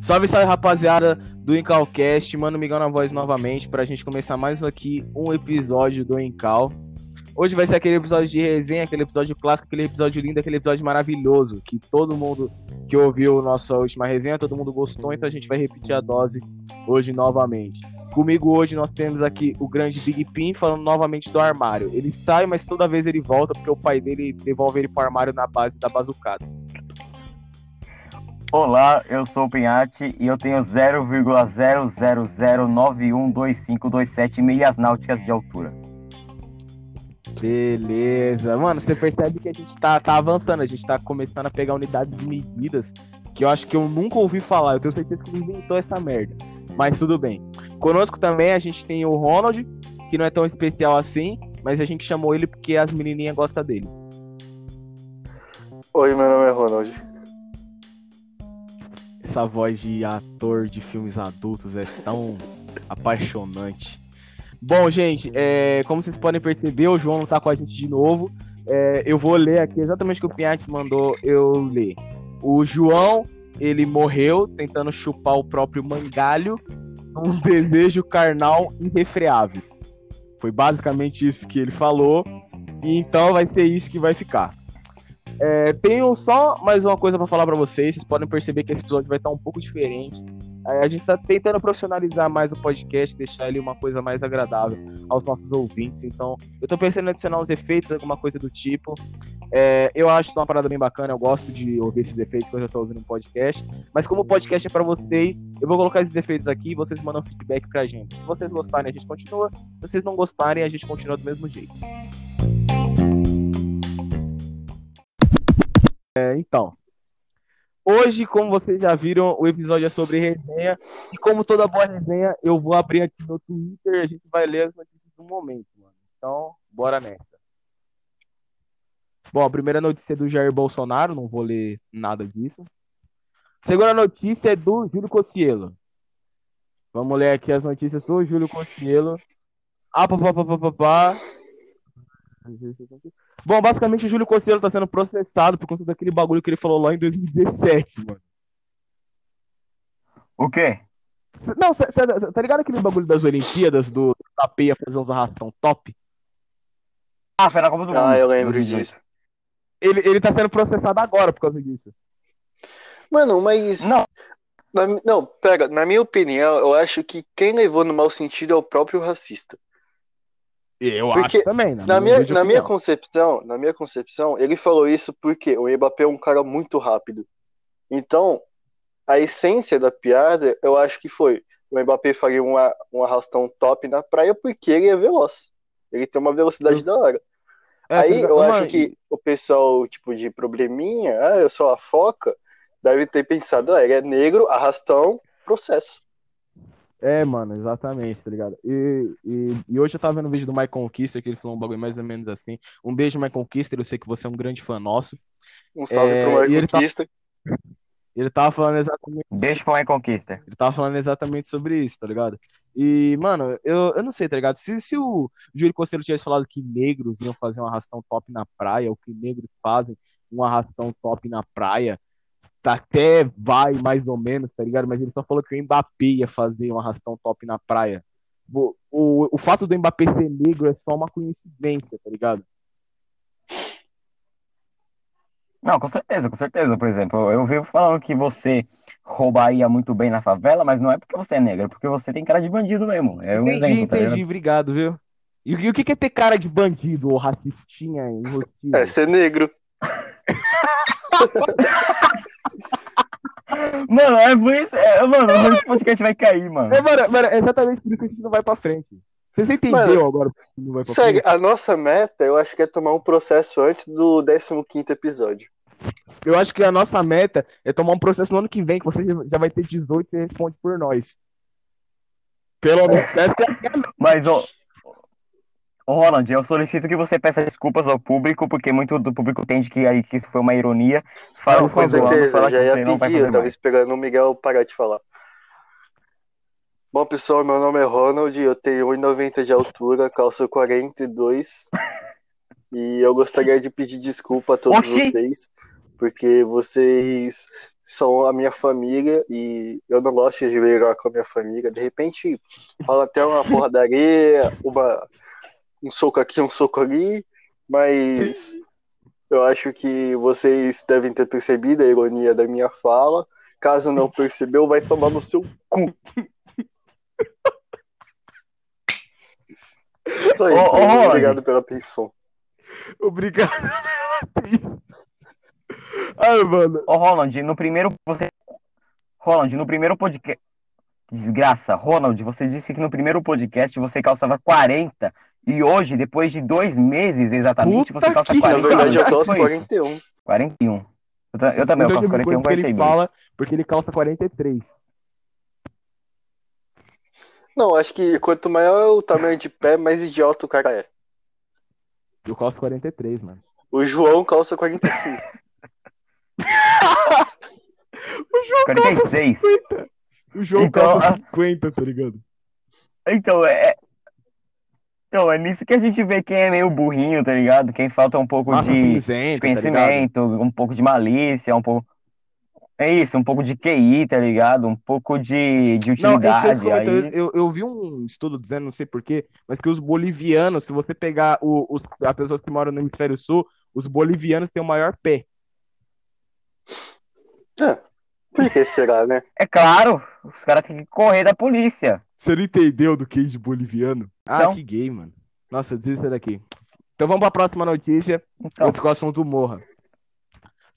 Salve, salve, rapaziada do Encalcast. Mano, Miguel na voz novamente pra gente começar mais aqui um episódio do Encal. Hoje vai ser aquele episódio de resenha, aquele episódio clássico, aquele episódio lindo, aquele episódio maravilhoso que todo mundo que ouviu nossa última resenha, todo mundo gostou, então a gente vai repetir a dose hoje novamente. Comigo hoje nós temos aqui o grande Big Pin falando novamente do armário. Ele sai, mas toda vez ele volta porque o pai dele devolve ele pro armário na base da bazucada. Olá, eu sou o Pinhatti e eu tenho 0,000912527 milhas náuticas de altura. Beleza. Mano, você percebe que a gente tá, tá avançando, a gente tá começando a pegar unidades de medidas que eu acho que eu nunca ouvi falar. Eu tenho certeza que ele inventou essa merda. Mas tudo bem. Conosco também a gente tem o Ronald, que não é tão especial assim, mas a gente chamou ele porque as menininhas gostam dele. Oi, meu nome é Ronald essa voz de ator de filmes adultos é tão apaixonante. Bom, gente, é, como vocês podem perceber, o João não tá com a gente de novo. É, eu vou ler aqui exatamente o que o Piatti mandou eu ler. O João, ele morreu tentando chupar o próprio mangalho um desejo carnal irrefreável. Foi basicamente isso que ele falou. E então vai ser isso que vai ficar. É, tenho só mais uma coisa para falar para vocês. Vocês podem perceber que esse episódio vai estar um pouco diferente. É, a gente está tentando profissionalizar mais o podcast, deixar ele uma coisa mais agradável aos nossos ouvintes. Então, eu estou pensando em adicionar uns efeitos, alguma coisa do tipo. É, eu acho isso uma parada bem bacana. Eu gosto de ouvir esses efeitos quando eu estou ouvindo um podcast. Mas como o podcast é para vocês, eu vou colocar esses efeitos aqui e vocês mandam feedback pra gente. Se vocês gostarem, a gente continua. Se vocês não gostarem, a gente continua do mesmo jeito. É, então. Hoje, como vocês já viram, o episódio é sobre resenha. E como toda boa resenha, eu vou abrir aqui no Twitter e a gente vai ler as notícias do momento, mano. Então, bora nessa. Bom, a primeira notícia é do Jair Bolsonaro, não vou ler nada disso. Segunda notícia é do Júlio Cossielo. Vamos ler aqui as notícias do Júlio Cossielo. Ah, pá, pá, pá, pá, pá, pá. Bom, basicamente o Júlio Costeiro tá sendo processado por conta daquele bagulho que ele falou lá em 2017, mano. O quê? Não, cê, cê, tá ligado aquele bagulho das Olimpíadas, do Tapeia fazer uns arrastão top? Ah, foi na Copa do Mundo. Ah, eu lembro disso. Ele, ele tá sendo processado agora por causa disso. Mano, mas. Não. Na, não, pega, na minha opinião, eu acho que quem levou no mau sentido é o próprio racista. Eu Porque acho também, né? Na minha, na minha concepção, na minha concepção, ele falou isso porque o Mbappé é um cara muito rápido. Então, a essência da piada, eu acho que foi o Mbappé faria uma, um arrastão top na praia porque ele é veloz. Ele tem uma velocidade eu... da hora. É, Aí eu acho que o pessoal, tipo, de probleminha, ah, eu sou a foca, deve ter pensado, ah, ele é negro, arrastão, processo. É, mano, exatamente, tá ligado? E, e, e, hoje eu tava vendo um vídeo do Mike Conquista, que ele falou um bagulho mais ou menos assim. Um beijo, Mike Conquista, eu sei que você é um grande fã nosso. Um salve é, pro Mike Conquista. Ele, ele tava falando exatamente. Beijo pro Mike Conquista. Ele tava falando exatamente sobre isso, tá ligado? E, mano, eu, eu não sei, tá ligado? Se, se o Júlio Costello tivesse falado que negros iam fazer um arrastão top na praia, ou que negros fazem um arrastão top na praia, Tá até vai mais ou menos, tá ligado? Mas ele só falou que o Mbappé ia fazer um arrastão top na praia. O, o, o fato do Mbappé ser negro é só uma coincidência, tá ligado? Não, com certeza, com certeza. Por exemplo, eu vivo falando que você roubaria muito bem na favela, mas não é porque você é negro, é porque você tem cara de bandido mesmo. É um entendi, exemplo, tá entendi, obrigado, viu? E, e, o que é ter cara de bandido ou racistinha? É ser negro. Mano, é por isso. É, mano, esse podcast vai cair, mano. É, mano, mano, é exatamente por isso que a gente não vai pra frente. Você entendeu mano, agora que não vai pra segue, frente? A nossa meta, eu acho que é tomar um processo antes do 15 episódio. Eu acho que a nossa meta é tomar um processo no ano que vem, que você já vai ter 18 e responde por nós. Pelo menos. É. Mas, ó, Roland, eu solicito que você peça desculpas ao público, porque muito do público entende que, aí, que isso foi uma ironia. Fala não, com certeza, já ia pedir, eu tava esperando o Miguel parar de falar. Bom, pessoal, meu nome é Ronald, eu tenho 1,90 de altura, calço 42, e eu gostaria de pedir desculpa a todos Oxi. vocês, porque vocês são a minha família e eu não gosto de brigar com a minha família. De repente, fala até uma porradaria, uma, um soco aqui, um soco ali, mas eu acho que vocês devem ter percebido a ironia da minha fala. Caso não percebeu, vai tomar no seu cu. Só isso, Ô, ô, Rony. obrigado pela atenção. Obrigado. Ai, mano. Ô, Roland, no primeiro. Você... Roland, no primeiro podcast. Desgraça, Ronald, você disse que no primeiro podcast você calçava 40 e hoje, depois de dois meses exatamente, Puta você calça que- Na 40. verdade, eu calço foi isso? 41. 41. Eu, ta- eu também, eu Então, calço depois 41, que ele 42. fala, porque ele calça 43. Não, acho que quanto maior o tamanho de pé, mais idiota o cara é. Eu calço 43, mano. O João calça 45. O João 46. O João Então, calça a- 50, tá ligado? Então, é. Então, é nisso que a gente vê quem é meio burrinho, tá ligado? Quem falta um pouco Massa de cinzenta, tá conhecimento, um pouco de malícia, um pouco. É isso, um pouco de QI, tá ligado? Um pouco de, de Não, utilidade. comentou, aí... eu, eu vi um estudo dizendo, não sei porquê, mas que os bolivianos, se você pegar o, os, as pessoas que moram no hemisfério sul, os bolivianos têm o maior pé. Ah, por que será, né? É claro, os caras têm que correr da polícia. Você não entendeu do que de boliviano? Ah, Não. que gay, mano. Nossa, eu desisto daqui. Então vamos pra próxima notícia, Então, antes que o assunto morra.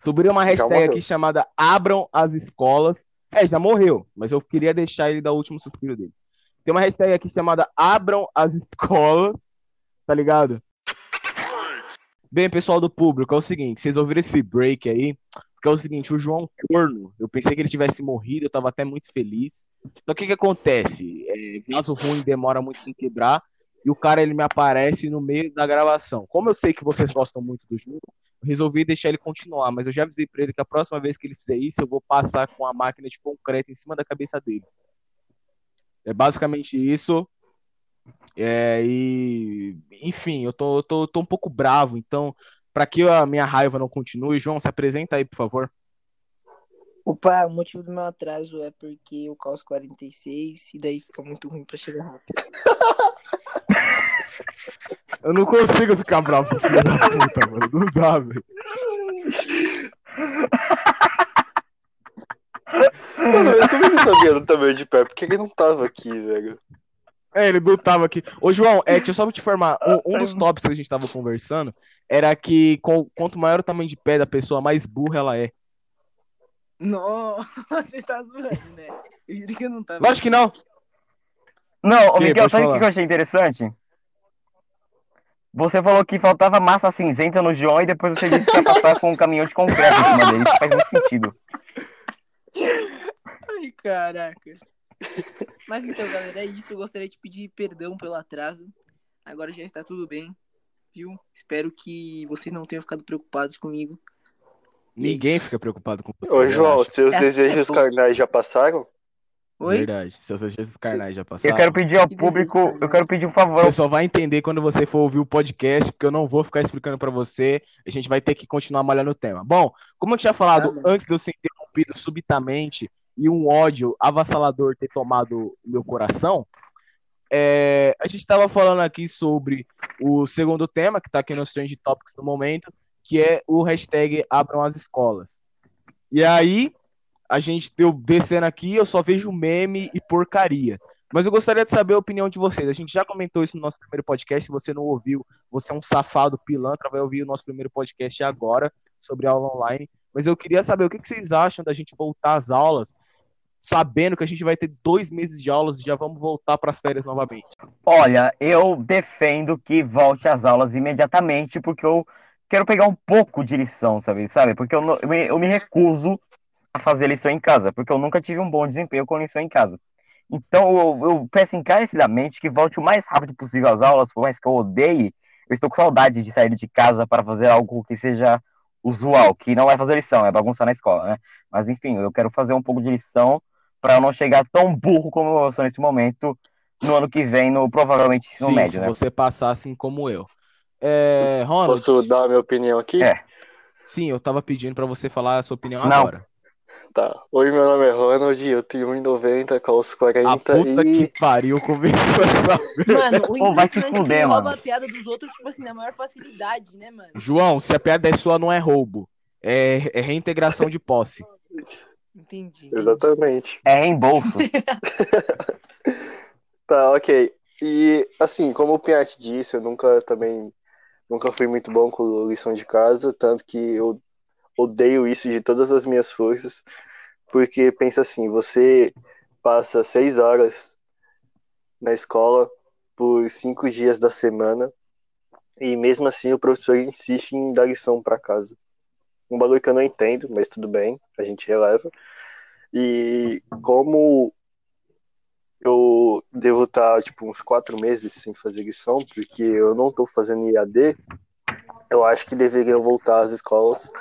Subiu uma hashtag aqui chamada Abram as Escolas. É, já morreu, mas eu queria deixar ele dar o último suspiro dele. Tem uma hashtag aqui chamada Abram as Escolas, tá ligado? Bem, pessoal do público, é o seguinte, vocês ouviram esse break aí? Porque é o seguinte, o João Corno, eu pensei que ele tivesse morrido, eu tava até muito feliz. Então o que que acontece? É, vaso ruim demora muito em quebrar, e o cara ele me aparece no meio da gravação. Como eu sei que vocês gostam muito do jogo, resolvi deixar ele continuar, mas eu já avisei pra ele que a próxima vez que ele fizer isso, eu vou passar com a máquina de concreto em cima da cabeça dele. É basicamente isso. É, e enfim, eu tô, eu tô, eu tô um pouco bravo, então, pra que a minha raiva não continue, João, se apresenta aí, por favor. Opa, o motivo do meu atraso é porque eu calço 46 e daí fica muito ruim pra chegar rápido. Eu não consigo ficar bravo, filho da puta, mano. Não dá, velho. Mano, eu também não sabia do tamanho de pé, porque ele não tava aqui, velho. É, ele não tava aqui. Ô, João, é, deixa eu só te informar. Um, um dos tópicos que a gente tava conversando era que com- quanto maior o tamanho de pé da pessoa, mais burra ela é. Nossa, você tá zoando, né? Eu juro que eu não tava. Lógico que não. Não, ô Que? Miguel, Pode sabe o falar. que eu achei interessante? Você falou que faltava massa cinzenta no João e depois você disse que ia passar com um caminhão de concreto em cima dele. Isso faz muito sentido. Ai, caracas. Mas então, galera, é isso. Eu gostaria de pedir perdão pelo atraso. Agora já está tudo bem, viu? Espero que vocês não tenham ficado preocupados comigo. Ninguém fica preocupado com você. Ô, João, seus É, desejos é, carnais já passaram? Oi? Verdade. Seus desejos carnais já passaram. Eu quero pedir ao Que público, eu quero pedir um favor. Você só vai entender quando você for ouvir o podcast, porque eu não vou ficar explicando pra você. A gente vai ter que continuar malhando o tema. Bom, como eu tinha falado bom. antes de eu ser interrompido subitamente e um ódio avassalador ter tomado meu coração, é, a gente estava falando aqui sobre o segundo tema, que está aqui nos Trend Topics no momento, que é o hashtag Abram as Escolas. E aí, a gente deu descendo aqui, eu só vejo meme e porcaria. Mas eu gostaria de saber a opinião de vocês. A gente já comentou isso no nosso primeiro podcast. Se você não ouviu, você é um safado pilantra, vai ouvir o nosso primeiro podcast agora sobre aula online. Mas eu queria saber o que vocês acham da gente voltar às aulas, sabendo que a gente vai ter dois meses de aulas e já vamos voltar para as férias novamente. Olha, eu defendo que volte às aulas imediatamente, porque eu quero pegar um pouco de lição, sabe? sabe? Porque eu, não- eu, me, eu me recuso a fazer lição em casa, porque eu nunca tive um bom desempenho com lição em casa. Então eu, eu peço encarecidamente que volte o mais rápido possível às aulas, por mais que eu odeie, eu estou com saudade de sair de casa para fazer algo que seja usual, que não é fazer lição, é bagunçar na escola, né? Mas enfim, eu quero fazer um pouco de lição para eu não chegar tão burro como eu sou nesse momento no ano que vem, no provavelmente ensino Sim, médio, se né? você passar assim como eu. É, Ronald, Posso dar a minha opinião aqui? É. Sim, eu tava pedindo pra você falar a sua opinião Não. agora. Tá. Oi, meu nome é Ronald, eu tenho 1,90, calço 40 A puta e. que pariu começou essa. Mano, o Pô, vai se é que fuder, ele rouba mano. a piada dos outros, tipo assim, na maior facilidade, né, mano? João, se a piada é sua, não é roubo. É, é reintegração de posse. Entendi. Exatamente. É reembolso. Tá, ok. E assim, como o Pinhatti disse, eu nunca também nunca fui muito bom com lição de casa, tanto que eu odeio isso de todas as minhas forças, porque pensa assim, você passa seis horas na escola por cinco dias da semana e mesmo assim o professor insiste em dar lição para casa. Um bagulho que eu não entendo, mas tudo bem, a gente releva. E como eu devo estar tipo uns quatro meses sem fazer lição, porque eu não estou fazendo IAD, eu acho que deveriam voltar às escolas.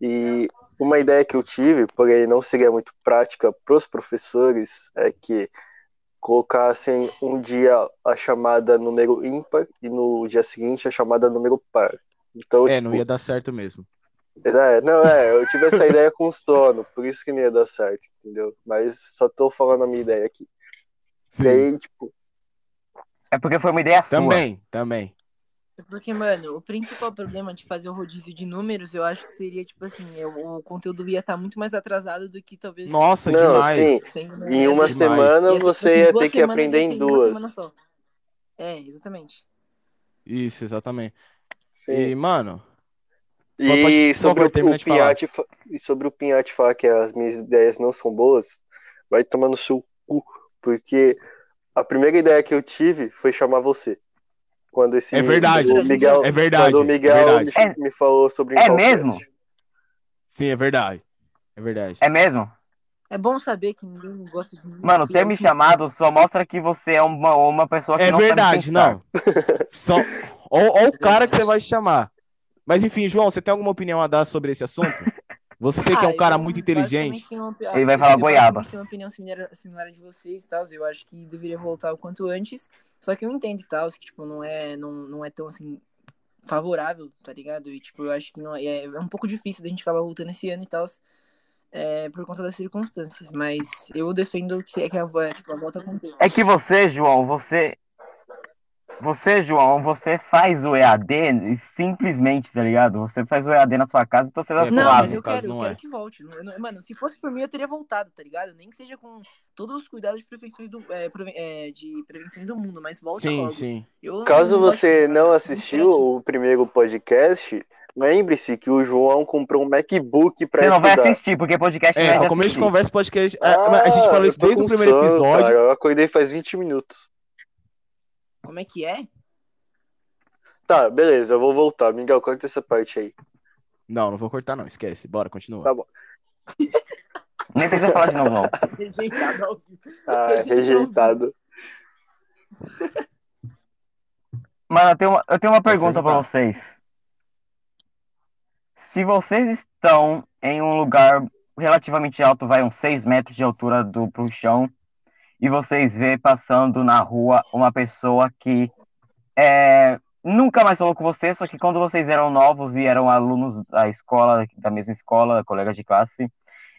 E uma ideia que eu tive, porém não seria muito prática para os professores, é que colocassem um dia a chamada número ímpar e no dia seguinte a chamada número par. Então, É, tipo, não ia dar certo mesmo. É, não, é, eu tive essa ideia com o sono, por isso que não ia dar certo, entendeu? Mas só tô falando a minha ideia aqui. Sim. E aí, tipo, É porque foi uma ideia sua. Também, também. Porque, mano, o principal problema de fazer o rodízio de números, eu acho que seria, tipo assim, é, o, conteúdo ia estar muito mais atrasado do que talvez. Nossa, não, demais. sim, em uma. Demais. semana você ia ter que aprender em duas. É, exatamente. Isso, exatamente. Sim. E, mano, E Pode- sobre favor, o, o fa- e sobre o Pinhatti falar que as minhas ideias não são boas, vai tomar no seu cu, porque a primeira ideia que eu tive foi chamar você. Quando esse É verdade. o Miguel, é verdade. quando o é Miguel verdade. me, É- me falou sobre é mesmo? Sim, é verdade. É verdade. É mesmo? É bom saber que ninguém gosta de mim. Mano, ter me chamado só mostra que você é uma, uma pessoa que É não verdade, sabe pensar. não. Só... Ou, ou o cara que você vai chamar. Mas enfim, João, você tem alguma opinião a dar sobre esse assunto? Você que é um Ah, cara eu muito inteligente. uma Ele vai eu falar basicamente goiaba. tenho uma opinião similar, similar de vocês e tal. Eu acho que deveria voltar o quanto antes. Só que eu entendo e tal, que tipo, não é, não, não é tão assim favorável, tá ligado? E tipo, eu acho que não é, é um pouco difícil da gente acabar voltando esse ano e tal. É, por conta das circunstâncias, mas eu defendo que, que a, tipo, a volta aconteça. É que você, João, você. Você, João, você faz o EAD e simplesmente, tá ligado? Você faz o EAD na sua casa, então você tá É, Não, mas eu caso, quero, eu quero é. que volte. Não- eu não- Mano, se fosse por mim, eu teria voltado, tá ligado? Nem que seja com todos os cuidados de prevenção do, é, é, de prevenção do mundo, mas volta Sim, logo. sim. Eu Caso não você não assistiu o primeiro podcast, lembre-se que o João comprou um MacBook pra Você não vai estudar. assistir, porque podcast não É, é de começo conversa, podcast. a- a, a gente Ah, falou isso desde o primeiro sono, episódio. cara, eu acordei faz 20 minutos. Como é que é? Tá, beleza, eu vou voltar. Miguel, corta essa parte aí. Não, não vou cortar, não. Esquece. Bora, continua. Tá bom. Nem precisa falar de novo, não. Rejeitado ao vivo. Ah, rejeitado. Mano, eu tenho uma, eu tenho uma pergunta pra perguntar. vocês. Se vocês estão em um lugar relativamente alto, vai uns 6 metros de altura do pro chão, e vocês vê passando na rua uma pessoa que é, nunca mais falou com você, só que quando vocês eram novos e eram alunos da escola, da mesma escola, colegas de classe,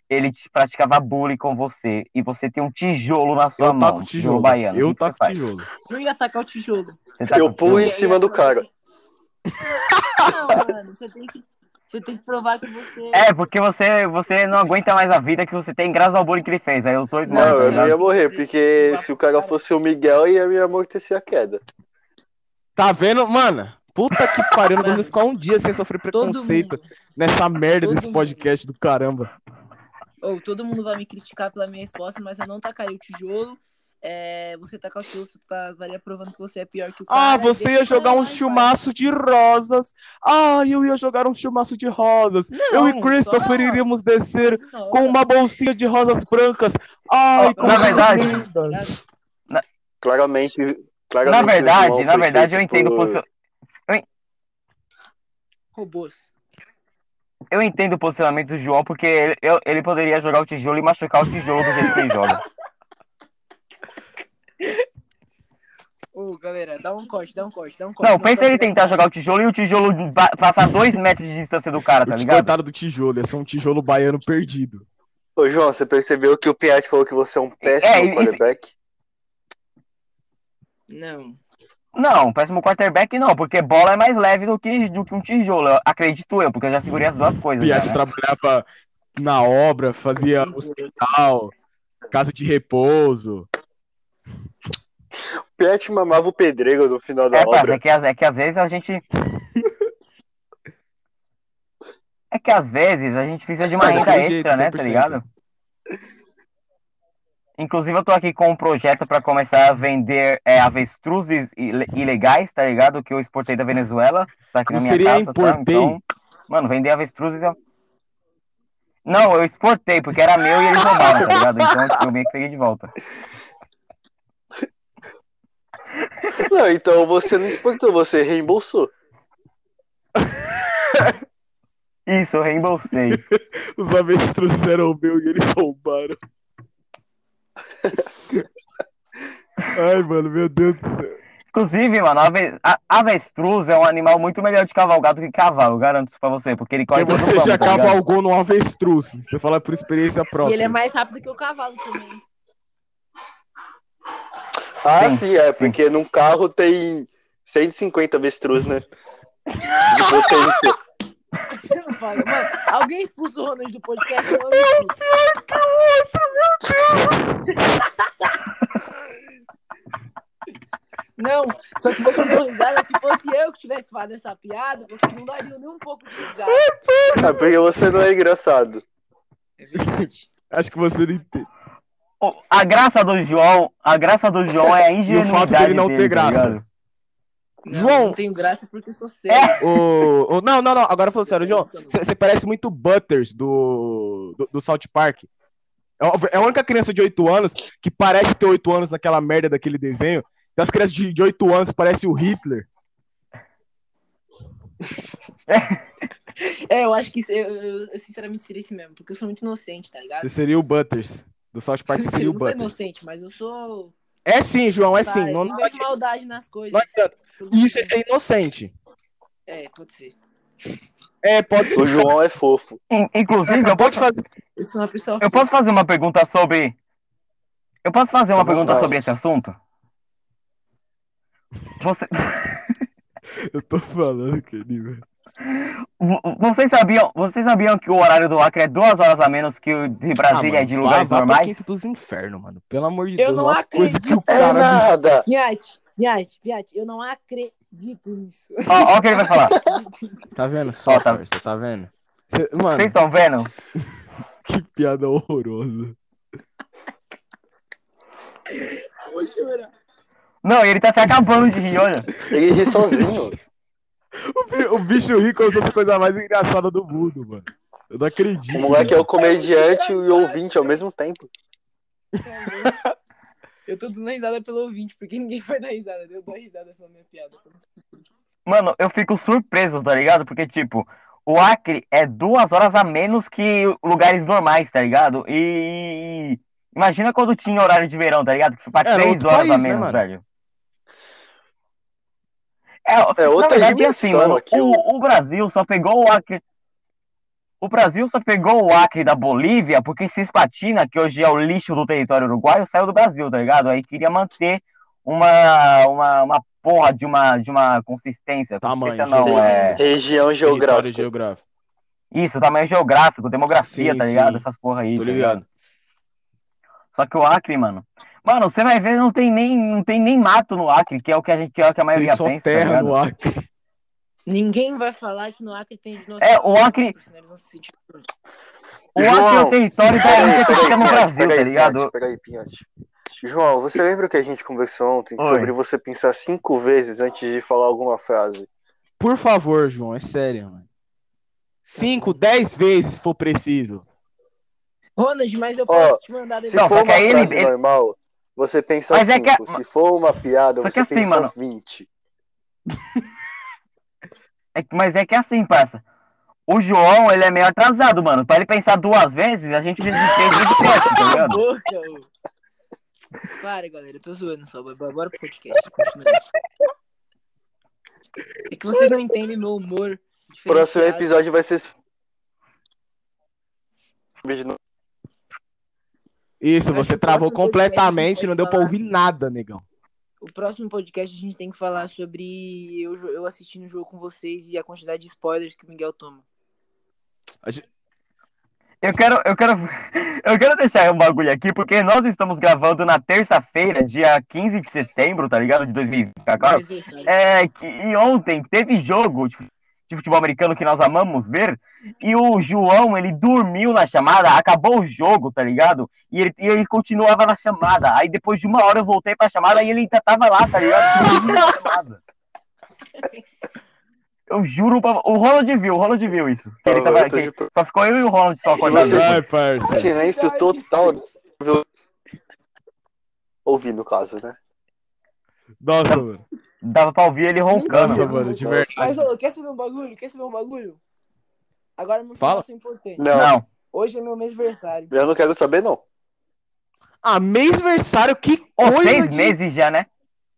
ele te praticava bullying com você, e você tem um tijolo na sua Eu mão, taco tijolo. baiano. Eu taco tijolo. Não ia atacar o tijolo. Eu pulo em tijolo? cima do cara. Não, mano, você tem que. Você tem que provar que você. É, porque você, você não aguenta mais a vida que você tem graças ao bullying que ele fez. Aí os dois Não, morrem, eu tá não ia morrer, porque se o cara fosse o Miguel, ia me amortecer a queda. Tá vendo, mano? Puta que pariu, não consigo ficar um dia sem sofrer Todo preconceito mundo. nessa merda Todo desse mundo. podcast do caramba. Ou todo mundo vai me criticar pela minha resposta, mas eu não tacaria o tijolo. É, você tacar o tijolo, você tá, estaria provando que você é pior que o cara. Ah, você ia jogar um chumaço de rosas. Ah, eu ia jogar um chumaço de rosas. Não, eu e Christopher só- iríamos descer. Não, com uma bolsinha de rosas brancas. Ai, Ó, como na verdade- lindas. Claramente. claramente Na verdade, na verdade, eu entendo, o por- posio- Robôs. eu entendo o posicionamento do João, porque ele, eu- ele poderia jogar o tijolo e machucar o tijolo do jeito que ele joga. Ô, galera, dá um corte, dá um corte, dá um corte. Não, pensa ele tentar jogar o tijolo e o tijolo passar dois metros de distância do cara, tá o ligado? coitado do tijolo, ia ser um tijolo baiano perdido. Ô, João, você percebeu que o Piatti falou que você é um péssimo É, isso- quarterback? Não. Não, péssimo quarterback não, porque bola é mais leve do que, do que um tijolo, acredito eu, porque eu já segurei as duas coisas. Piatti né? trabalhava na obra, fazia hospital, casa de repouso. O Piatti mamava o pedreiro no final da É, obra. é que, às- é que às vezes a gente. É que às vezes a gente precisa de uma É, renda daquele extra, jeito, né, tá 100%. ligado? Inclusive, eu tô aqui com um projeto pra começar a vender é, avestruzes ile- ilegais, tá ligado? Que eu exportei da Venezuela. Tá aqui na minha seria casa, importei? tá? Então, mano, vender avestruzes. Eu... Não, eu exportei, porque era meu e eles roubaram, tá ligado? Então tipo, eu meio que peguei de volta. Não, então você não exportou, você reembolsou. Isso, eu reembolsei. Os avestruzes eram meu e eles roubaram. Ai, mano, meu Deus do céu. Inclusive, mano, ave- a- avestruz é um animal muito melhor de cavalgar do que cavalo, garanto isso pra você, porque ele corre Porque você já tá cavalgou num avestruz. Você fala por experiência E própria. ele é mais rápido que o cavalo também. Ah, Sim, sim, é, sim. porque num carro tem 150 avestruz, né? De potência. Você não fala, mano. Alguém expulsa o Ronald do podcast? Eu não expulso. Não, só que vocês dão risada. Se fosse eu que tivesse falado essa piada, vocês não dariam nem um pouco de risada. Ah, porque você não é engraçado. É verdade. Acho que você não entende. A graça do João, a graça do João é a E o ingenuidade fato dele não dele, ter tá graça. ligado? Não, João. Não tenho graça porque eu sou sério. É. O, o- não, não, não. Agora falando sério, João. Você parece muito o Butters do, do, do South Park. É a- É a única criança de 8 anos que parece ter 8 anos naquela merda daquele desenho. Então as crianças de, de 8 anos parecem o Hitler. É, eu acho que isso- eu, eu- eu sinceramente seria esse mesmo, porque eu sou muito inocente, tá ligado? Você seria o Butters. Do South Park você seria eu o não sou Butters. inocente, mas eu sou. É sim, João, é Tá, sim. Não, eu não, vejo maldade nas coisas. não. Isso é ser inocente. É, pode ser. É, pode ser. O João é fofo. In- Inclusive, eu posso, fazer. Eu sou uma pessoa. eu posso fazer uma pergunta sobre. Eu posso fazer uma Tá pergunta sobre esse assunto? Você, Eu tô falando, querido. Vo- vocês sabiam, vocês sabiam que o horário do Acre é duas horas a menos que o de Brasília e de lugares normais? dos infernos, mano. Pelo amor de Eu Deus. não olha as coisas que o acredito. É cara. nada. Piate, Piate, Piate, eu não acredito nisso. Ó, ó o que ele vai falar. Tá vendo só, tá- parça? Tá vendo? Cê- mano, Vocês estão vendo? que piada horrorosa. Vou chorar. Não, ele tá se acabando de rir, olha. Ele ri sozinho. O, bi- o bicho rico como se fosse a coisa mais engraçada do mundo, mano. Eu não acredito. O moleque é o comediante e o ouvinte ao mesmo tempo. Eu tô dando risada pelo ouvinte, porque ninguém vai dar risada. Eu dou risada pela minha piada. Mano, eu fico surpreso, tá ligado? Porque, tipo, o Acre é duas horas a menos que lugares normais, tá ligado? E. Imagina quando tinha horário de verão, tá ligado? Que foi pra Era três outro horas a país, né, menos, mano? velho. É, É na outra verdade, é assim, mano. aquilo. O, o Brasil só pegou o Acre. O Brasil só pegou o Acre da Bolívia porque Cisplatina, que hoje é o lixo do território uruguaio, saiu do Brasil, tá ligado? Aí queria manter uma, uma, uma porra de uma, de uma consistência. Tamanho, Consistência não, é. Região Território geográfica. geográfico. Isso, tamanho geográfico, demografia, Sim, tá ligado? sim. Essas porra aí. Tô tá ligado. Só que o Acre, mano. Mano, você vai ver, não tem nem, não tem nem mato no Acre, que é o que a gente que é o que a Tem maioria só pensa, tá terra ligado? no Acre. Ninguém vai falar que no Acre tem dinossauro. É, o Acre- senão eles vão se sentir- O Acre é o território da Índia que fica no Brasil, peraí, tá ligado? Peraí, Pinhote. João, você lembra que a gente conversou ontem Oi. sobre você pensar cinco vezes antes de falar alguma frase? Por favor, João, é sério, mano. Cinco, dez vezes se for preciso. Ronald, mas eu posso te mandar Se Não, for só que uma frase ele- normal, você pensa Mas é cinco. que Se for uma piada, Só você assim, pensa mano. 20. É que- mas é que assim, parça. O João, ele é meio atrasado, mano. Pra ele pensar duas vezes, a gente três vezes quatro, tá ligado? boca. Para, galera, eu tô zoando só. Bora pro podcast. continua. É que vocês não entendem meu humor. O próximo episódio vai ser. Isso, você travou completamente, não deu pode pra falar. ouvir nada, negão. O próximo podcast a gente tem que falar sobre eu, eu assistindo o jogo com vocês e a quantidade de spoilers que o Miguel toma. Eu quero, eu quero, eu quero deixar um bagulho aqui, porque nós estamos gravando na terça-feira, dia 15 de setembro, tá ligado? De 2020. Agora, sabe. é que e ontem teve jogo de de futebol americano que nós amamos ver, e o João, ele dormiu na chamada, acabou o jogo, tá ligado? E ele, e ele continuava na chamada. Aí depois de uma hora eu voltei pra chamada e ele ainda tava lá, tá ligado? Eu juro pra... O Ronald viu, o Ronald viu isso. Ele tava, que só ficou eu e o Ronald só Vai, parça. Silêncio total. Ouvir, no caso, né? Nossa, mano. Dava pra ouvir ele roncando. Nossa, mano, de verdade. Mas, ô, quer saber um bagulho? Quer saber um bagulho? Agora uma Fala. informação importante. Não, Não. Hoje é meu mêsversário. eu não quero saber, não. Ah, mêsversário, que coisa seis de... meses já, né?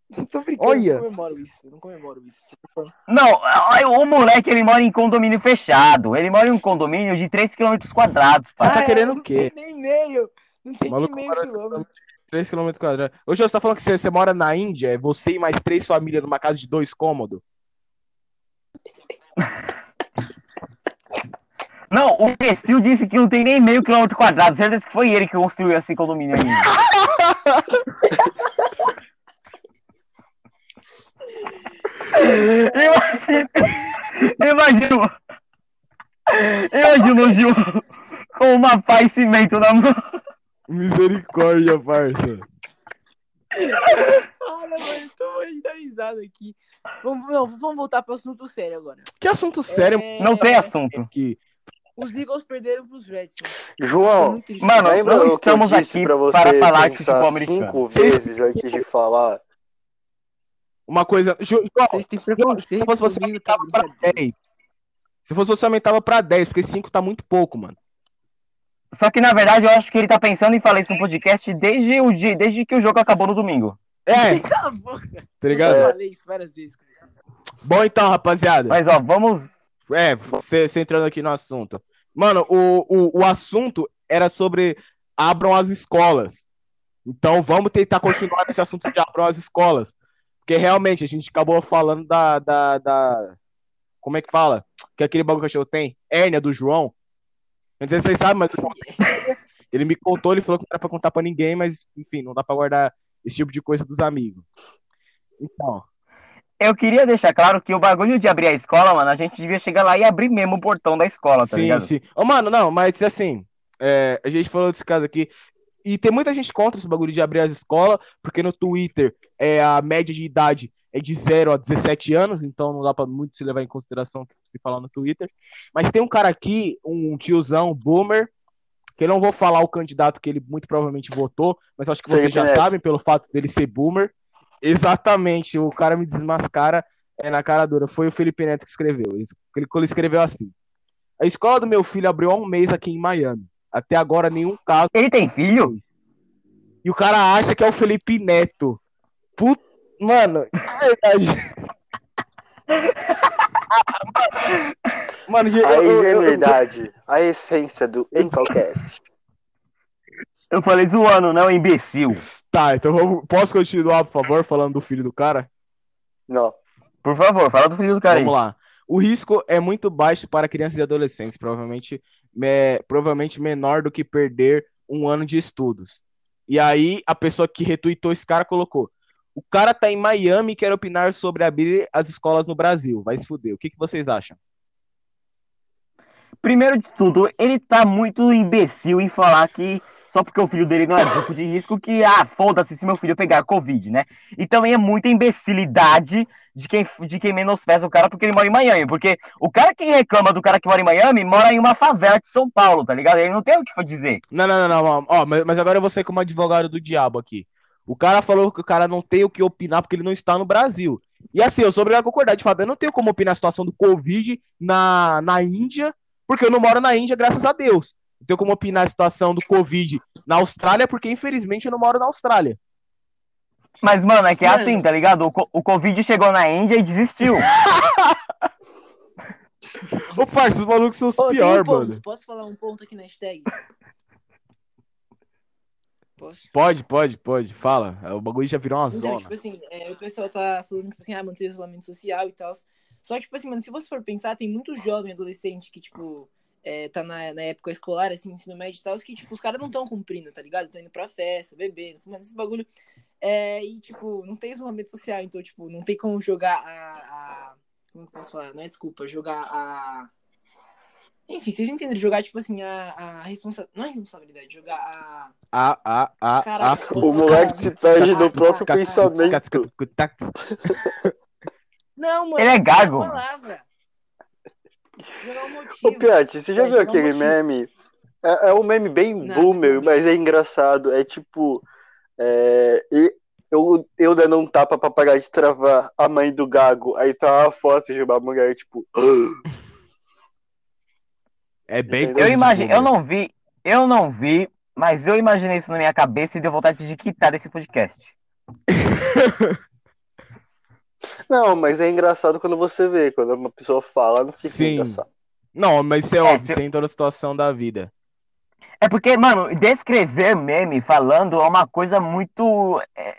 Tô brincando, Olha. eu não comemoro isso. Eu não comemoro isso. Não, o moleque ele mora em condomínio fechado. Ele mora em um condomínio de 3 km quadrados, tá Ah, querendo não o quê? tem nem meio. Não tem Maluco nem meio quilômetro. 3 km quadrados. Ô, Jô, você tá falando que você, você mora na Índia, é você e mais três famílias numa casa de dois cômodos? Não, o imbecil disse que não tem nem meio quilômetro quadrado. Certeza que foi ele que construiu esse condomínio aí. Imagina, imagina, imagina o Gil com uma pá e cimento na mão. Misericórdia, parça. Para, mano, tô risada aqui. Vamos, não, vamos voltar pro assunto sério agora. Que assunto sério É, Não tem assunto. aqui. Os Eagles perderam pros Redskins. Tô João. Mano, lembra não o que eu estamos disse aqui pra você para falar de pensar futebol americano. cinco vezes antes de falar? Uma coisa. Vocês têm se fosse você, tá aumentava pra brincadeira. 10. Se fosse você, aumentava pra 10, porque 5 tá muito pouco, mano. Só que na verdade eu acho que ele tá pensando em falar isso no podcast desde, o dia, desde que o jogo acabou no domingo. É, Cala a boca. tá ligado? Eu falei isso várias vezes. Bom, então, rapaziada. Mas ó, vamos. É, você, você entrando aqui no assunto. Mano, o, o, o assunto era sobre abram as escolas. Então vamos tentar continuar nesse assunto de abram as escolas. Porque realmente a gente acabou falando da. da, da- como é que fala? Que aquele bagulho que o cachorro tem? Hérnia do João. Não sei se vocês sabem, mas ele me contou, ele falou que não era pra contar pra ninguém, mas enfim, não dá pra guardar esse tipo de coisa dos amigos. Então, Eu queria deixar claro que o bagulho de abrir a escola, mano, a gente devia chegar lá e abrir mesmo o portão da escola, tá sim, ligado? sim. Ô, mano, não, mas assim, é, a gente falou desse caso aqui. E tem muita gente contra esse bagulho de abrir as escolas, porque no Twitter é, a média de idade é de 0 a 17 anos, então não dá pra muito se levar em consideração o que se fala no Twitter. Mas tem um cara aqui, um tiozão, um boomer, que eu não vou falar o candidato que ele muito provavelmente votou, mas acho que vocês já Neto. sabem pelo fato dele ser boomer. Exatamente, o cara me desmascara é, na cara dura. Foi o Felipe Neto que escreveu. Ele, ele escreveu assim. A escola do meu filho abriu há um mês aqui em Miami. Até agora, nenhum caso. Ele tem filho? E o cara acha que é o Felipe Neto. Put... Mano, de verdade. Mano, eu, A eu- eu- eu- ingenuidade, a essência do Encalcast. Eu falei zoando, não, imbecil. Tá, então vamos... posso continuar, por favor, falando do filho do cara? Não. Por favor, fala do filho do cara aí. Vamos lá. O risco é muito baixo para crianças e adolescentes, provavelmente, me- provavelmente menor do que perder um ano de estudos. E aí, a pessoa que retweetou esse cara colocou: O cara tá em Miami e quer opinar sobre abrir as escolas no Brasil. Vai se fuder. O que, que vocês acham? Primeiro de tudo, ele tá muito imbecil em falar que só porque o filho dele não é grupo de risco, que, ah, foda-se se meu filho pegar Covid, né? E também é muita imbecilidade de quem, de quem menospreza o cara porque ele mora em Miami. Porque o cara que reclama do cara que mora em Miami mora em uma favela de São Paulo, tá ligado? Ele não tem o que dizer. Não, não, não, não. ó, mas agora eu vou ser como advogado do diabo aqui. O cara falou que o cara não tem o que opinar porque ele não está no Brasil. E assim, eu sou obrigado a concordar. De fato, eu não tenho como opinar a situação do Covid na, na Índia, porque eu não moro na Índia, graças a Deus. Não tenho como opinar a situação do Covid na Austrália, porque infelizmente eu não moro na Austrália. Mas, mano, é que é assim, tá ligado? O, o Covid chegou na Índia e desistiu. Ô, parça, os malucos são os um piores, mano. Posso falar um ponto aqui na hashtag? Posso? Pode, pode, pode. Fala. O bagulho já virou uma Então, zona. tipo assim, é, o pessoal tá falando, tipo assim, ah, manter o isolamento social e tal. Só tipo assim, mano, se você for pensar, tem muito jovem adolescente que, tipo, é, tá na, na época escolar, assim, ensino médio e tal, que, tipo, os caras não estão cumprindo, tá ligado? Estão indo pra festa, bebendo, fumando esse bagulho. É, e, tipo, não tem isolamento social, então, tipo, não tem como jogar a. a- como que eu posso falar? Não é desculpa, jogar a. Enfim, vocês entenderam, jogar, tipo assim, a, a responsabilidade. Não é responsabilidade, jogar a. A, a, a, a. O moleque se perde no próprio pensamento. Não, mano. Ele é a gago. Jogar o motivo. Ô, Piatti, você já viu aquele meme? É, é um meme bem Não, boomer, não vi. mas é engraçado. É tipo. É, e- eu, eu dando um tapa pra parar de travar a mãe do Gago. Aí tá uma foto de uma mulher, tipo. É bem Entendeu? Eu imagino, eu não vi, eu não vi, mas eu imaginei isso na minha cabeça e deu vontade de quitar desse podcast. Não, mas é engraçado quando você vê. Quando uma pessoa fala, não fica Sim. engraçado. Não, mas isso é óbvio, se- sem toda a situação da vida. É porque, mano, descrever meme falando é uma coisa muito. é,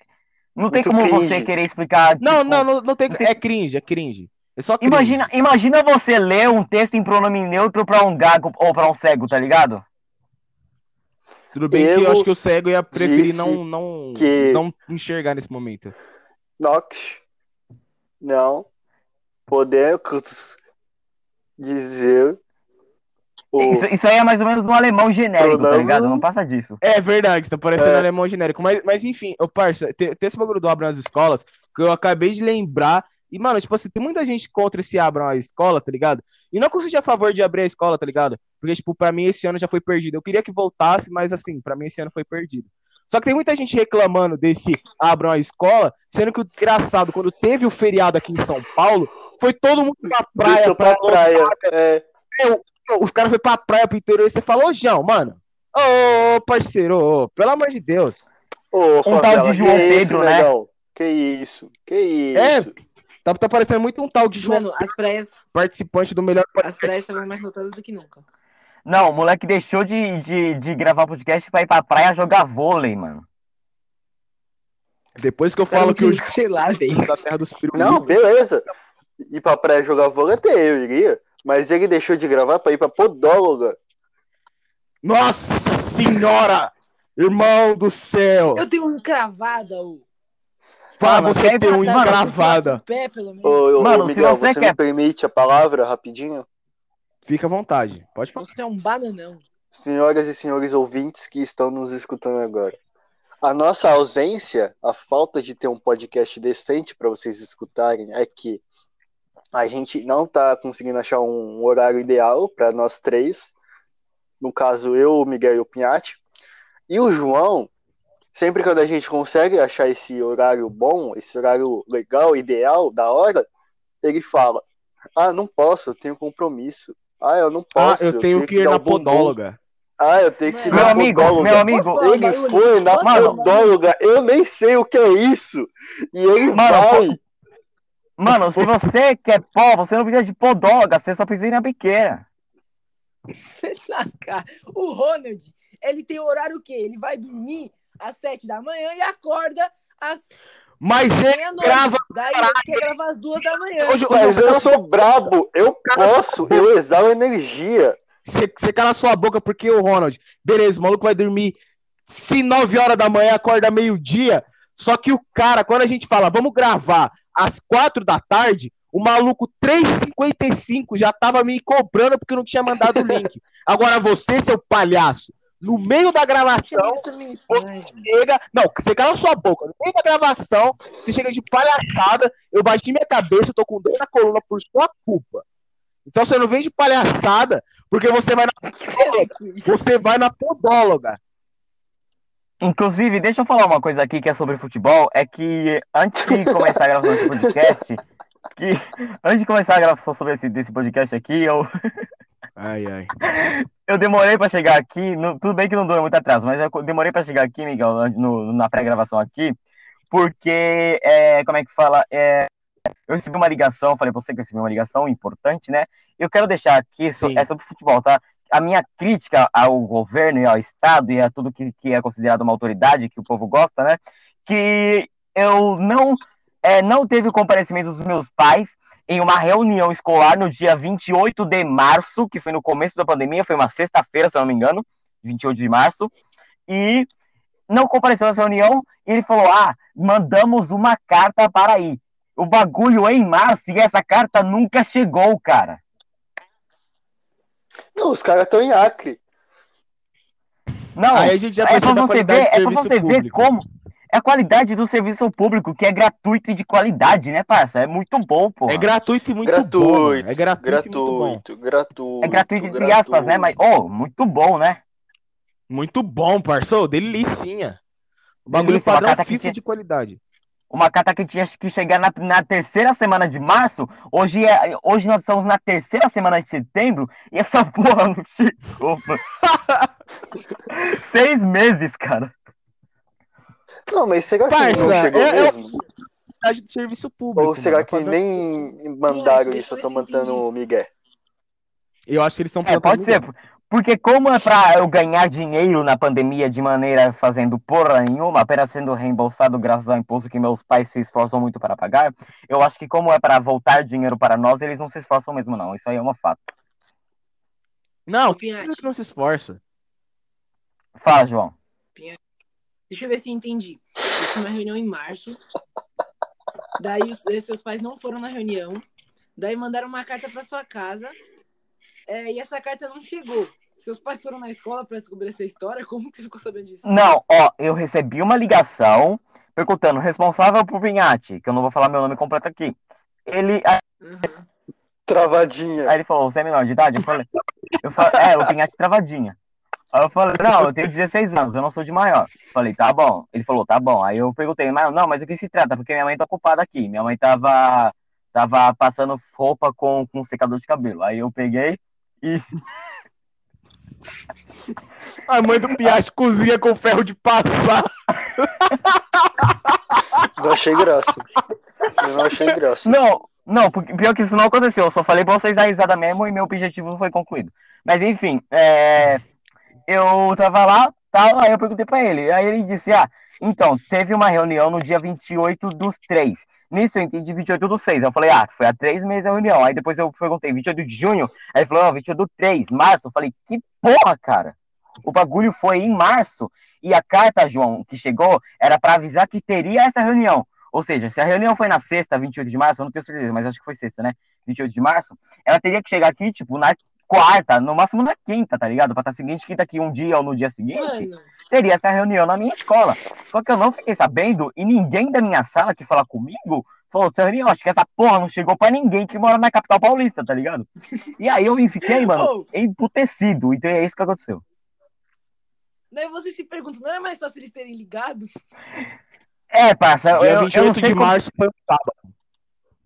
não tem Muito como cringe. você querer explicar. Não, tipo, não, não, não tem. É cringe, é cringe. É. Imagina, imagina você ler um texto em pronome neutro pra um gago ou pra um cego, tá ligado? Tudo bem que eu Eu acho que o cego ia preferir não, não, que- não enxergar nesse momento. Nox. Não. Podemos dizer. O... Isso, isso aí é mais ou menos um alemão genérico, tá Pronome- ligado? Não passa disso. É verdade, você tá parecendo É. alemão genérico. Mas, mas enfim, ô parça, tem, tem esse bagulho do Abram as escolas que eu acabei de lembrar. E, mano, tipo assim, tem muita gente contra esse Abram a escola, tá ligado? E não eu seja a favor de abrir a escola, tá ligado? Porque, tipo, pra mim esse ano já foi perdido. Eu queria que voltasse, mas assim, pra mim esse ano foi perdido. Só que tem muita gente reclamando desse Abram a escola, sendo que o desgraçado, quando teve o feriado aqui em São Paulo, foi todo mundo pra praia, pra pra praia. É. os caras foram pra praia pro interior e você falou, ô, João, mano. Ô, parceiro, ô, pelo amor de Deus. Ô, Um tal de João que Pedro, isso, né? negão? Que isso? Que É, isso? Tá, tá parecendo muito um tal de João, Mano, as praias, participante do melhor as podcast. praias estavam mais lotadas do que nunca. Não, o moleque deixou de, de, de gravar podcast pra ir pra praia jogar vôlei, mano. Depois que eu falo que o João sei lá, velho. da terra dos pirulitos. Não, beleza. Ir pra praia jogar vôlei até eu iria. Mas ele deixou de gravar pra ir pra podóloga. Nossa senhora! Irmão do céu! Eu tenho um cravada, ô. Pra Mano, você quer ter um matar- mano, engravada. Pé, pelo menos. Ô, ô, Mano, ô, se Miguel, você você, quer- me permite a palavra rapidinho? Fica à vontade. Pode falar. Você é um bananão. Senhoras e senhores ouvintes que estão nos escutando agora. A nossa ausência, a falta de ter um podcast decente para vocês escutarem, é que a gente não está conseguindo achar um horário ideal para nós três. No caso, eu, o Miguel e o Pinhatti. E o João, sempre quando a gente consegue achar esse horário bom, esse horário legal, ideal, da hora, ele fala: Ah, não posso, eu tenho compromisso. Ah, eu não Ah, posso. eu tenho que ir na podóloga. Ah, eu tenho que ir Meu na amigo, podóloga. meu amigo, Posso Ele foi na Posso um podóloga, eu nem sei o que é isso. E ele Mano, vai. Mano, se você quer pó, você não precisa de podóloga, você só precisa ir na biqueira. Vai se lascar. O Ronald, ele tem horário o quê? Ele vai dormir às sete da manhã e acorda às Mas ele grava. Daí ele quer gravar às duas da manhã. Hoje, hoje Mas eu eu sou brabo, eu posso, eu exalo energia. Você, você cala sua boca porque o Ronald, beleza, o maluco vai dormir se 9 horas da manhã, acorda meio-dia. Só que o cara, quando a gente fala, vamos gravar às 4 da tarde, o maluco 3h55 já tava me cobrando porque eu não tinha mandado o link. Agora você, seu palhaço, no meio da gravação, chega. Não, você cala sua boca. No meio da gravação, você chega de palhaçada, eu bati minha cabeça, eu tô com dor na coluna por sua culpa. Então você não vem de palhaçada, porque você vai na você vai na podóloga. Inclusive, deixa eu falar uma coisa aqui que é sobre futebol, é que antes de começar a gravação desse podcast, que antes de começar a gravação sobre esse desse podcast aqui, eu, Ai, ai. eu demorei pra chegar aqui, no- tudo bem que não deu muito atraso, mas eu demorei pra chegar aqui, Miguel, no- na pré-gravação aqui, porque, é, como é que fala? É, eu recebi uma ligação, falei pra você que eu recebi uma ligação importante, né? Eu quero deixar aqui, so, é sobre futebol, tá? A minha crítica ao governo e ao Estado e a tudo que, que é considerado uma autoridade que o povo gosta, né? Que eu não, é, não teve o comparecimento dos meus pais em uma reunião escolar no dia 28 de março, que foi no começo da pandemia, foi uma sexta-feira, se eu não me engano, 28 de março, e não compareceu nessa reunião, e ele falou, ah, mandamos uma carta para ir. O bagulho é em março e essa carta nunca chegou, cara. Não, os caras estão em Acre. Não, Aí a gente já é tá pra da você ver, é pra serviço você ver público. como é a qualidade do serviço público, que é gratuito e de qualidade, né, parça? É muito bom, pô. É gratuito e muito Gratuito, bom. mano. É gratuito, e muito bom. Gratuito, gratuito. É gratuito entre aspas, né? Mas, oh, muito bom, né? Muito bom, parceiro. Delicinha. O bagulho Delícia, padrão FIFA tinha- de qualidade. Uma carta que tinha que chegar na, na terceira semana de março. Hoje, é, hoje nós estamos na terceira semana de setembro e essa porra não chegou. Seis meses, cara. Não, mas será que Parça, não chegou é- é- mesmo? Do serviço público. Ou será mano. que nem mandaram Deixa isso, eu tô mandando o Miguel. Eu acho que eles estão É, pode ser. Porque como é pra eu ganhar dinheiro na pandemia de maneira fazendo porra nenhuma, apenas sendo reembolsado graças ao imposto que meus pais se esforçam muito para pagar, eu acho que como é para voltar dinheiro para nós, eles não se esforçam mesmo não. Isso aí é uma fato. Não, Pinhatti. você não se esforça. Fala, João. Deixa eu ver se eu entendi. Eu tinha uma reunião em março. Daí os, eh, seus pais não foram na reunião. Daí mandaram uma carta pra sua casa. é, e essa carta não chegou. Seus pais foram na escola pra descobrir essa história? Como que você ficou sabendo disso? Não, ó, eu recebi uma ligação perguntando, responsável por Vinhate, que eu não vou falar meu nome completo aqui. Ele, Uhum. Travadinha. Aí ele falou, você é menor de idade? Eu falei, eu falei é, o Pinhate travadinha. Aí eu falei, não, eu tenho 16 anos, eu não sou de maior. Falei, tá bom. Ele falou, tá bom. Aí eu perguntei, mas não, mas o que se trata? Porque minha mãe tá ocupada aqui. Minha mãe tava, tava passando roupa com, com secador de cabelo. Aí eu peguei e. A mãe do Piache cozinha com ferro de passar. Não achei graça. Eu não achei graça. Não, não, porque pior que isso não aconteceu. Eu só falei pra vocês dar risada mesmo e meu objetivo não foi concluído. Mas enfim, é, eu tava lá, tal, aí eu perguntei pra ele. Aí ele disse: Ah, então, teve uma reunião no dia 28 dos 3. Nisso eu entendi 28 do 6. Eu falei, ah, foi há três meses a reunião. Aí depois eu perguntei, 28 de junho? Aí ele falou, não, 28 do 3, março. Eu falei, que porra, cara? O bagulho foi em março. E a carta, João, que chegou, era pra avisar que teria essa reunião. Ou seja, se a reunião foi na sexta, 28 de março, eu não tenho certeza, mas acho que foi sexta, né? 28 de março, ela teria que chegar aqui, tipo, na quarta, no máximo na quinta, tá ligado? Pra estar seguinte, quinta aqui um dia ou no dia seguinte, Mano, teria essa reunião na minha escola. Só que eu não fiquei sabendo e ninguém da minha sala que fala comigo falou, seu acho que essa porra não chegou pra ninguém que mora na capital paulista, tá ligado? E aí eu fiquei, mano, Oh. emputecido. Então é isso que aconteceu. daí você se pergunta, não é mais fácil eles terem ligado? É, parça, eu, Dia eu não 28 sei de como- março foi um sábado.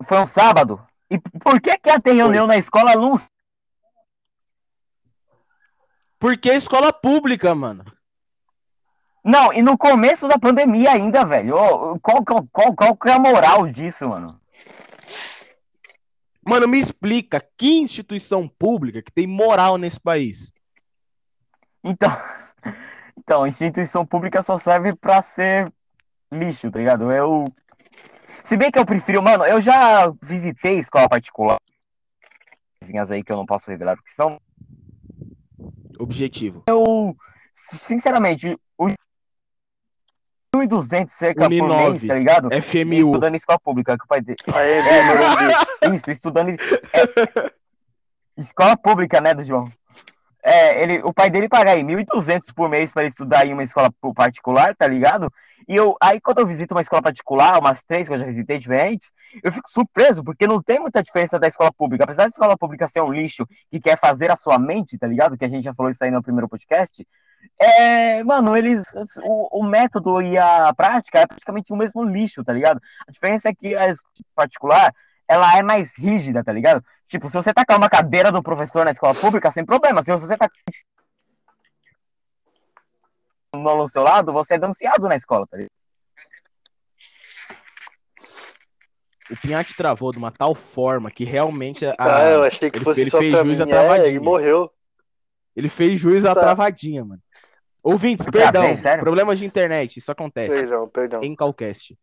Foi um sábado? E por que que ia ter reunião na escola num Porque é escola pública, mano. Não, e no começo da pandemia ainda, velho. Ô, Qual, qual, qual, qual que é a moral disso, mano? Mano, me explica que instituição pública que tem moral nesse país? Então, então, instituição pública só serve pra ser lixo, tá ligado? Eu. Se bem que eu prefiro, mano, eu já visitei escola particular. Aí que eu não posso revelar porque são. Objetivo. Sinceramente, o 1.200 cerca por Uninove. mês, tá ligado? FMU. Estudando em escola pública, que o pai dele. É. Isso, estudando. em- é, escola pública, né, do João? É, ele, o pai dele paga aí 1.200 por mês para estudar em uma escola particular, tá ligado? E eu, aí quando eu visito uma escola particular, umas três que eu já visitei diferentes, eu fico surpreso, porque não tem muita diferença da escola pública. Apesar da escola pública ser um lixo que quer fazer a sua mente, tá ligado? Que a gente já falou isso aí no primeiro podcast. É, mano, eles. O, o método e a prática é praticamente o mesmo lixo, tá ligado? A diferença é que a escola particular ela é mais rígida, tá ligado? Tipo, se você tacar uma cadeira do professor na escola pública, sem problema. Se você tá no seu lado, você é denunciado na escola, tá ligado? O Pinhate travou de uma tal forma que realmente a, Ah, eu achei que ele- fosse ele só fez pra jus mim. à travadinha. É, ele morreu. ele fez juiz à Tá. travadinha, mano. Ouvintes, Ah, perdão. bem? Problemas de internet, isso acontece. Perdão, perdão. Em Calcast.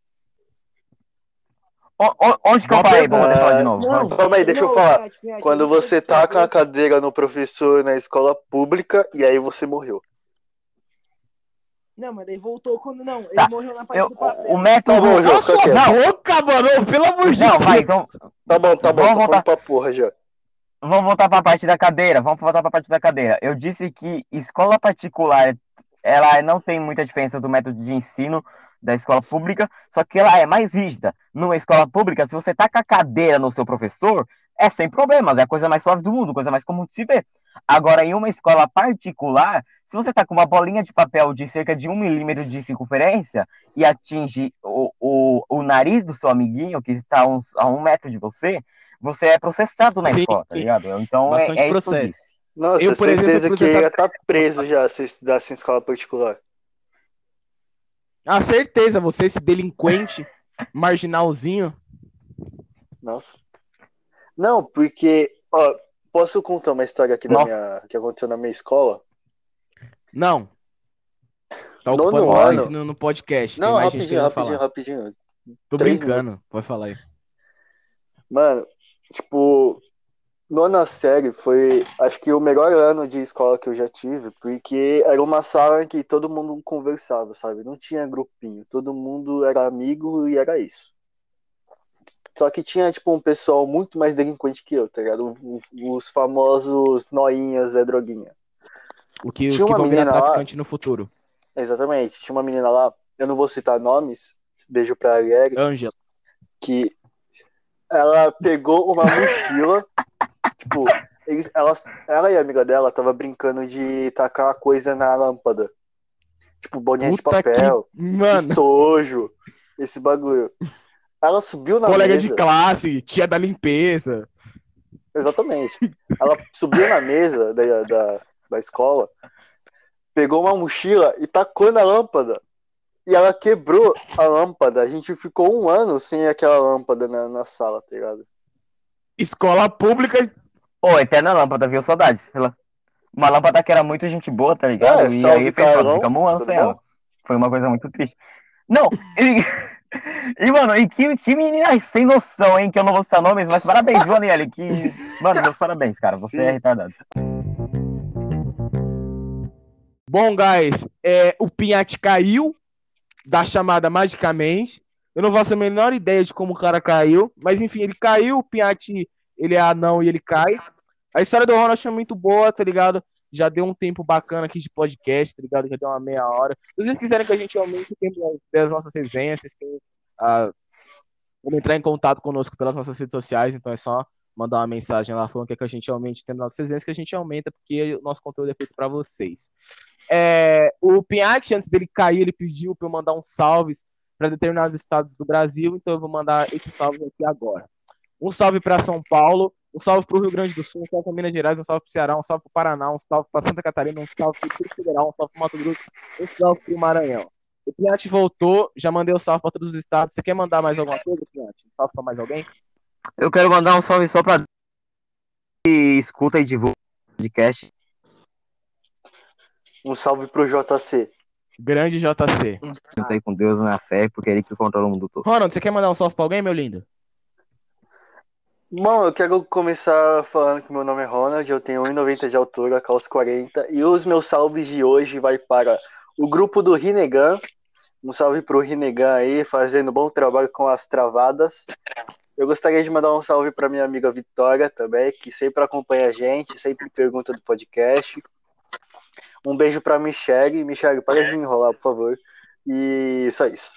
O- o- onde que eu parei? Vamos falar de novo. Não. Calma aí, deixa eu não, falar. Piatti, Piatti, Quando eu você taca a fazer- cadeira no professor na escola pública e aí você morreu. Não, mas daí voltou quando não. Ele Tá. morreu na parte Eu- do papel. o método. Tá bom, quieto. boca, mano! Pelo amor de Não, Deus! vai, então. Tá bom, tá bom, Vamos voltar. pra porra já. Vamos voltar para a parte da cadeira. Vamos voltar para a parte da cadeira. Eu disse que escola particular ela não tem muita diferença do método de ensino da escola pública, só que ela é mais rígida. Numa escola pública, se você taca a cadeira no seu professor, é sem problemas, é a coisa mais suave do mundo, coisa mais comum de se ver. Agora, em uma escola particular, se você tá com uma bolinha de papel de cerca de um milímetro de circunferência e atinge o, o, o nariz do seu amiguinho, que está a, uns, a um metro de você, você é processado na Sim, escola, tá ligado? Então, é, Bastante é eu processo. Nossa, Eu, por exemplo, certeza fui que ele ia estar preso já se estudasse em escola particular. Ah, certeza, você, esse delinquente marginalzinho. Nossa. Não, porque, ó, posso contar uma história aqui da minha, que aconteceu na minha escola? Não. Tá ocupando ano. no, no podcast. Não, rapidinho, rapidinho, falar. rapidinho. Tô três brincando, pode falar aí. Mano, tipo, nona série foi, acho que o melhor ano de escola que eu já tive, porque era uma sala em que todo mundo conversava, sabe? Não tinha grupinho, todo mundo era amigo e era isso. Só que tinha, tipo, um pessoal muito mais delinquente que eu, tá ligado? Os famosos noinhas Zé Droguinha. O que, os Tinha que uma vão virar menina lá- traficante no futuro. Exatamente. Tinha uma menina lá, eu não vou citar nomes, beijo pra Ariel, Ângela. que ela pegou uma mochila, tipo, eles, elas, ela e a amiga dela tava brincando de tacar coisa na lâmpada. Tipo, bolinha de Puta papel, que. Estojo, esse bagulho. Ela subiu na colega mesa. de classe, tia da limpeza. Exatamente. Ela subiu na mesa da, da, da escola, pegou uma mochila e tacou na lâmpada. E ela quebrou a lâmpada. A gente ficou um ano sem aquela lâmpada na, na sala, tá ligado? Escola pública. Ô, Eterna Lâmpada, viu? Saudades. Ela- Uma lâmpada que era muito gente boa, tá ligado? É, e salve, aí Carlão. ficamos um ano sem bom? ela. Foi uma coisa muito triste. Não, e, e mano, e que, que menina sem noção, hein? Que eu não vou citar nomes, mas parabéns, viu, Aniele? Que, mano, meus parabéns, cara. Você Sim. é retardado. Bom, guys, é, o Pinhate caiu da chamada magicamente. Eu não faço a menor ideia de como o cara caiu, mas enfim, ele caiu, o Pinhate, ele é anão e ele cai. A história do Ronald é muito boa, tá ligado? Já deu um tempo bacana aqui de podcast, tá ligado? Já deu uma meia hora. Se vocês quiserem que a gente aumente o tempo das nossas resenhas, vocês têm ah, como entrar em contato conosco pelas nossas redes sociais, então é só mandar uma mensagem lá falando que, é que a gente aumente o tempo das nossas resenhas, que a gente aumenta, porque o nosso conteúdo é feito para vocês. É, o Pinhatti, antes dele cair, ele pediu para eu mandar um salve para determinados estados do Brasil, então eu vou mandar esse salve aqui agora. Um salve para São Paulo, um salve para o Rio Grande do Sul, um salve para Minas Gerais, um salve para o Ceará, um salve para o Paraná, um salve para Santa Catarina, um salve para o Distrito Federal, um salve para o Mato Grosso, um salve para o Maranhão. O Pinhatti voltou, já mandei o salve para todos os estados. Você quer mandar mais alguma coisa, Pinhatti? Um salve para mais alguém? Eu quero mandar um salve só pra que escuta e divulga o podcast. Um salve pro JC. Grande JC. Sinta aí com Deus na fé, porque é ele que controla o mundo todo. Ronald, você quer mandar um salve para alguém, meu lindo? Bom, eu quero começar falando que meu nome é Ronald, eu tenho 1,90 de altura, calço 40, e os meus salves de hoje vai para o grupo do Rinegan. Um salve pro Rinegan aí, fazendo bom trabalho com as travadas. Eu gostaria de mandar um salve para minha amiga Vitória também, que sempre acompanha a gente, sempre pergunta do podcast. Um beijo para Michelle. Michelle, para de me enrolar, por favor. E só isso.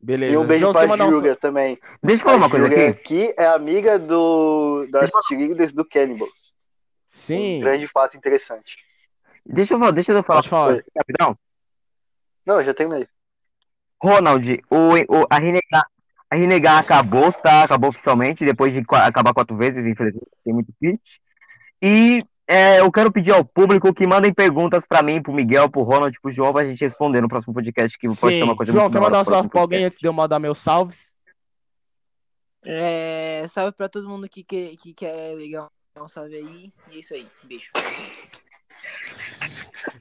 Beleza. E um beijo João, quer mandar um Júlia também. Deixa eu falar uma coisa Júlia aqui. aqui é amiga do, das cheerleaders do Cannibals. Sim. Um grande fato interessante. Deixa eu, falar- deixa eu falar Pode falar. rapidão. Não, já terminei. Ronald, o, o, a Rinnegan a Rinnegan acabou, tá? Acabou oficialmente, depois de acabar quatro vezes, infelizmente, tem muito pitch. E é, eu quero pedir ao público que mandem perguntas pra mim, pro Miguel, pro Ronald, pro João, pra gente responder no próximo podcast, que pode ser Sim. uma coisa João, muito quer mandar um salve pra alguém antes de eu mandar meus salves? É, salve pra todo mundo que quer, que quer ligar um salve aí. E é isso aí. Beijo.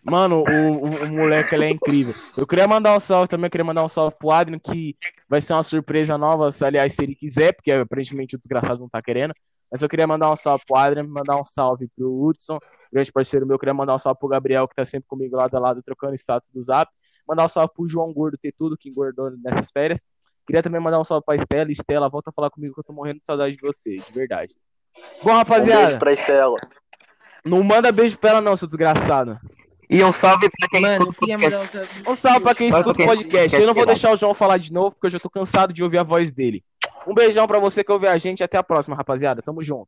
Mano, o, o, o moleque ele é incrível. Eu queria mandar um salve também, eu queria mandar um salve pro Adrian, que vai ser uma surpresa nova, se, aliás, se ele quiser, porque aparentemente o desgraçado não tá querendo. Mas eu queria mandar um salve pro Adrian, mandar um salve pro Hudson, grande parceiro meu. Eu queria mandar um salve pro Gabriel, que tá sempre comigo lado a lado, trocando status do zap. Mandar um salve pro João Gordo ter tudo, que engordou nessas férias. Queria também mandar um salve pra Estela. Estela, volta a falar comigo que eu tô morrendo de saudade de você, de verdade. Bom, Um rapaziada, beijo pra Estela. não manda beijo pra ela, não, seu desgraçado. E um salve pra quem Mano, escuta o podcast. um salve. Um pra quem escuta o podcast. Eu não vou deixar o João falar de novo, porque eu já tô cansado de ouvir a voz dele. Um beijão pra você que ouve a gente. Até a próxima, rapaziada. Tamo junto.